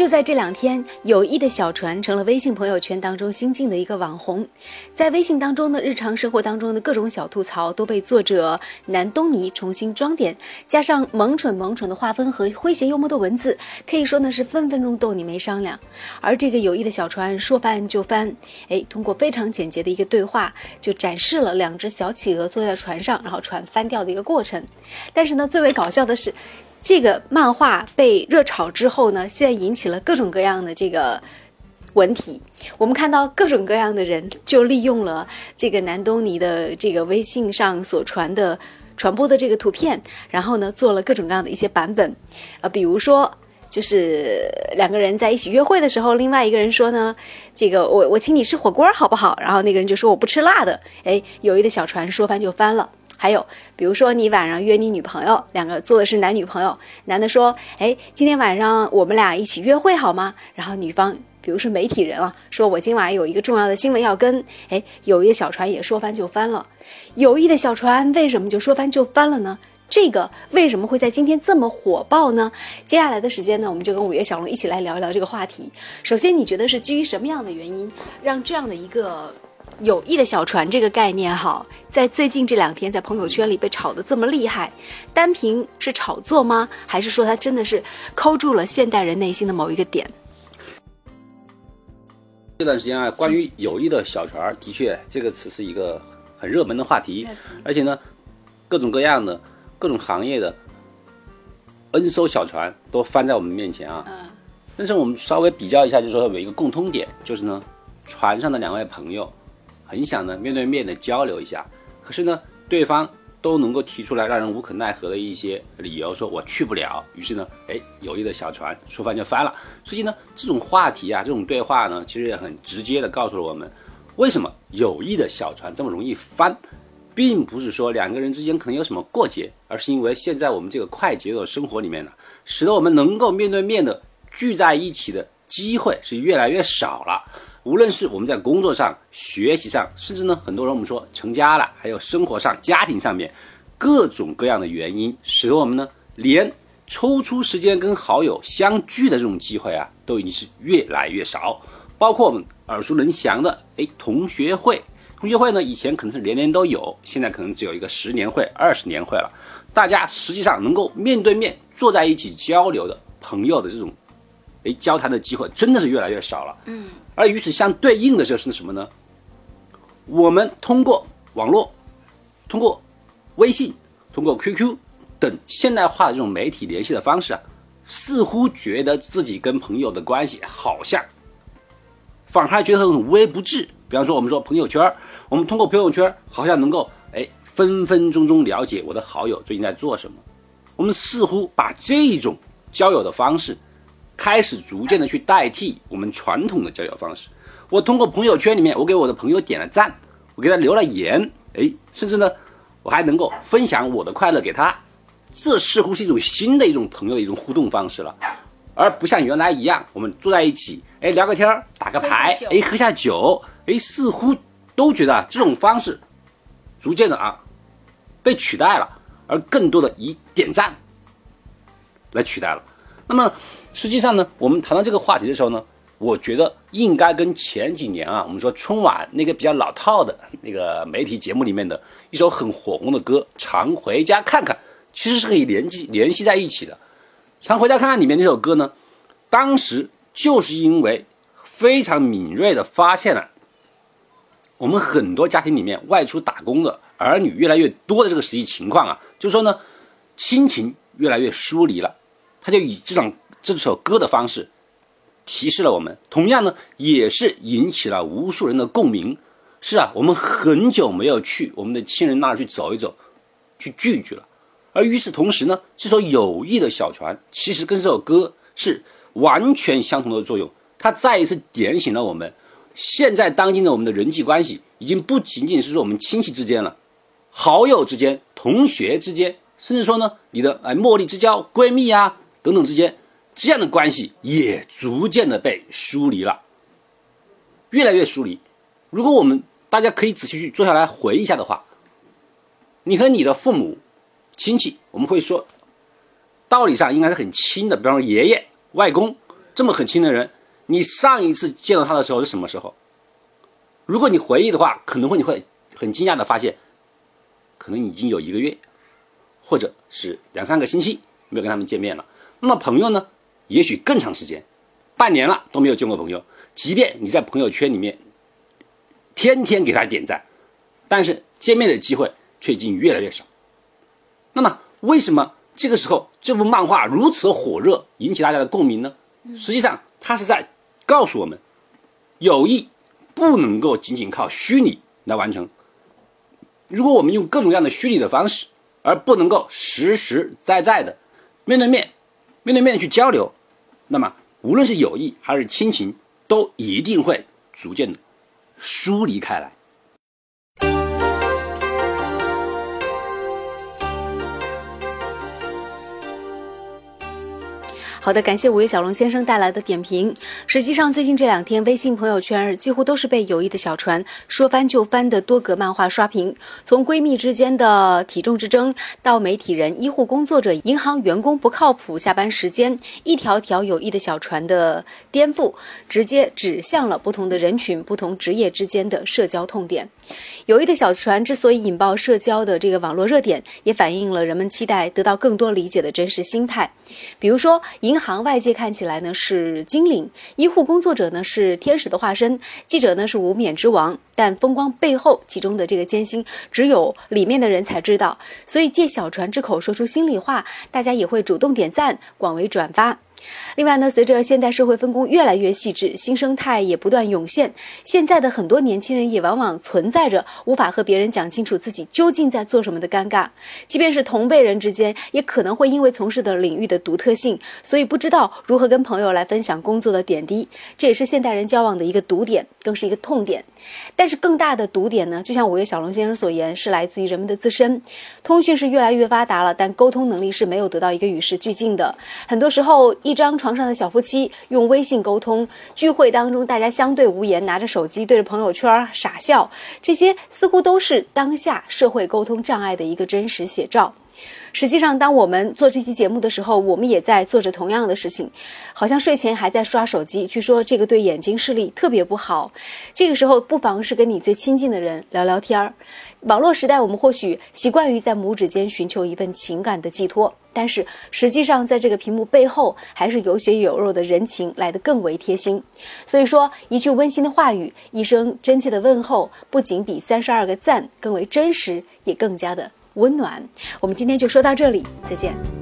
就在这两天，友谊的小船成了微信朋友圈当中新晋的一个网红。在微信当中呢，日常生活当中的各种小吐槽都被作者南东尼重新装点，加上萌蠢萌蠢的画风和诙谐幽默的文字，可以说呢是分分钟逗你没商量。而这个友谊的小船说翻就翻，哎，通过非常简洁的一个对话，就展示了两只小企鹅坐在船上，然后船翻掉的一个过程。但是呢，最为搞笑的是。这个漫画被热炒之后呢，现在引起了各种各样的这个文体。我们看到各种各样的人就利用了这个南东尼的这个微信上所传的传播的这个图片，然后呢做了各种各样的一些版本。呃，比如说就是两个人在一起约会的时候，另外一个人说呢，这个我我请你吃火锅好不好？然后那个人就说我不吃辣的。哎，友谊的小船说翻就翻了。还有，比如说你晚上约你女朋友，两个做的是男女朋友，男的说，哎，今天晚上我们俩一起约会好吗？然后女方，比如说媒体人了，说我今晚有一个重要的新闻要跟，哎，友谊的小船也说翻就翻了，友谊的小船为什么就说翻就翻了呢？这个为什么会在今天这么火爆呢？接下来的时间呢，我们就跟五月小龙一起来聊一聊这个话题。首先，你觉得是基于什么样的原因，让这样的一个？友谊的小船这个概念，哈，在最近这两天在朋友圈里被炒得这么厉害，单凭是炒作吗？还是说它真的是抠住了现代人内心的某一个点？这段时间啊，关于友谊的小船，的确这个词是一个很热门的话题，而且呢，各种各样的各种行业的 N 艘小船都翻在我们面前啊。嗯。但是我们稍微比较一下，就是说有一个共通点，就是呢，船上的两位朋友。很想呢面对面的交流一下，可是呢对方都能够提出来让人无可奈何的一些理由，说我去不了。于是呢，哎，友谊的小船说翻就翻了。所以呢，这种话题啊，这种对话呢，其实也很直接的告诉了我们，为什么友谊的小船这么容易翻，并不是说两个人之间可能有什么过节，而是因为现在我们这个快节奏生活里面呢，使得我们能够面对面的聚在一起的机会是越来越少了。无论是我们在工作上、学习上，甚至呢，很多人我们说成家了，还有生活上、家庭上面，各种各样的原因，使得我们呢，连抽出时间跟好友相聚的这种机会啊，都已经是越来越少。包括我们耳熟能详的，哎，同学会，同学会呢，以前可能是年年都有，现在可能只有一个十年会、二十年会了。大家实际上能够面对面坐在一起交流的朋友的这种，哎，交谈的机会真的是越来越少了。嗯。而与此相对应的就是什么呢？我们通过网络、通过微信、通过 QQ 等现代化的这种媒体联系的方式啊，似乎觉得自己跟朋友的关系好像，反而还觉得很无微不至。比方说，我们说朋友圈，我们通过朋友圈好像能够哎分分钟钟了解我的好友最近在做什么。我们似乎把这种交友的方式。开始逐渐的去代替我们传统的交友方式。我通过朋友圈里面，我给我的朋友点了赞，我给他留了言，哎，甚至呢，我还能够分享我的快乐给他。这似乎是一种新的一种朋友的一种互动方式了，而不像原来一样，我们坐在一起，哎，聊个天儿，打个牌，哎，喝下酒，哎，似乎都觉得这种方式逐渐的啊被取代了，而更多的以点赞来取代了。那么。实际上呢，我们谈到这个话题的时候呢，我觉得应该跟前几年啊，我们说春晚那个比较老套的那个媒体节目里面的一首很火红的歌《常回家看看》，其实是可以联系联系在一起的。《常回家看看》里面那首歌呢，当时就是因为非常敏锐的发现了我们很多家庭里面外出打工的儿女越来越多的这个实际情况啊，就是说呢，亲情越来越疏离了，他就以这种。这首歌的方式提示了我们，同样呢，也是引起了无数人的共鸣。是啊，我们很久没有去我们的亲人那儿去走一走，去聚聚了。而与此同时呢，这首友谊的小船其实跟这首歌是完全相同的作用。它再一次点醒了我们，现在当今的我们的人际关系已经不仅仅是说我们亲戚之间了，好友之间、同学之间，甚至说呢，你的哎茉莉之交、闺蜜啊等等之间。这样的关系也逐渐的被疏离了，越来越疏离。如果我们大家可以仔细去坐下来回忆一下的话，你和你的父母亲戚，我们会说，道理上应该是很亲的，比方说爷爷、外公，这么很亲的人，你上一次见到他的时候是什么时候？如果你回忆的话，可能会你会很惊讶的发现，可能已经有一个月，或者是两三个星期没有跟他们见面了。那么朋友呢，也许更长时间，半年了都没有见过朋友。即便你在朋友圈里面天天给他点赞，但是见面的机会却已经越来越少。那么为什么这个时候这部漫画如此火热，引起大家的共鸣呢？实际上，它是在告诉我们，友谊。不能够仅仅靠虚拟来完成。如果我们用各种各样的虚拟的方式，而不能够实实在在的面对面、面对面去交流，那么无论是友谊还是亲情，都一定会逐渐的疏离开来。好的，感谢五月小龙先生带来的点评。实际上，最近这两天，微信朋友圈几乎都是被友谊的小船说翻就翻的多格漫画刷屏。从闺蜜之间的体重之争，到媒体人、医护工作者、银行员工不靠谱下班时间，一条条友谊的小船的颠覆，直接指向了不同的人群、不同职业之间的社交痛点。友谊的小船之所以引爆社交的这个网络热点，也反映了人们期待得到更多理解的真实心态。比如说，银行外界看起来呢是精灵，医护工作者呢是天使的化身，记者呢是无冕之王，但风光背后其中的这个艰辛，只有里面的人才知道。所以借小船之口说出心里话，大家也会主动点赞，广为转发。另外呢，随着现代社会分工越来越细致，新生态也不断涌现。现在的很多年轻人也往往存在着无法和别人讲清楚自己究竟在做什么的尴尬。即便是同辈人之间，也可能会因为从事的领域的独特性，所以不知道如何跟朋友来分享工作的点滴。这也是现代人交往的一个堵点，更是一个痛点。但是更大的堵点呢，就像五月小龙先生所言，是来自于人们的自身。通讯是越来越发达了，但沟通能力是没有得到一个与时俱进的。很多时候，一张床上的小夫妻用微信沟通，聚会当中大家相对无言，拿着手机对着朋友圈傻笑，这些似乎都是当下社会沟通障碍的一个真实写照。实际上，当我们做这期节目的时候，我们也在做着同样的事情，好像睡前还在刷手机。据说这个对眼睛视力特别不好。这个时候，不妨是跟你最亲近的人聊聊天儿。网络时代，我们或许习惯于在拇指间寻求一份情感的寄托，但是实际上，在这个屏幕背后，还是有血有肉的人情来得更为贴心。所以说，一句温馨的话语，一声真切的问候，不仅比三十二个赞更为真实，也更加的。温暖，我们今天就说到这里，再见。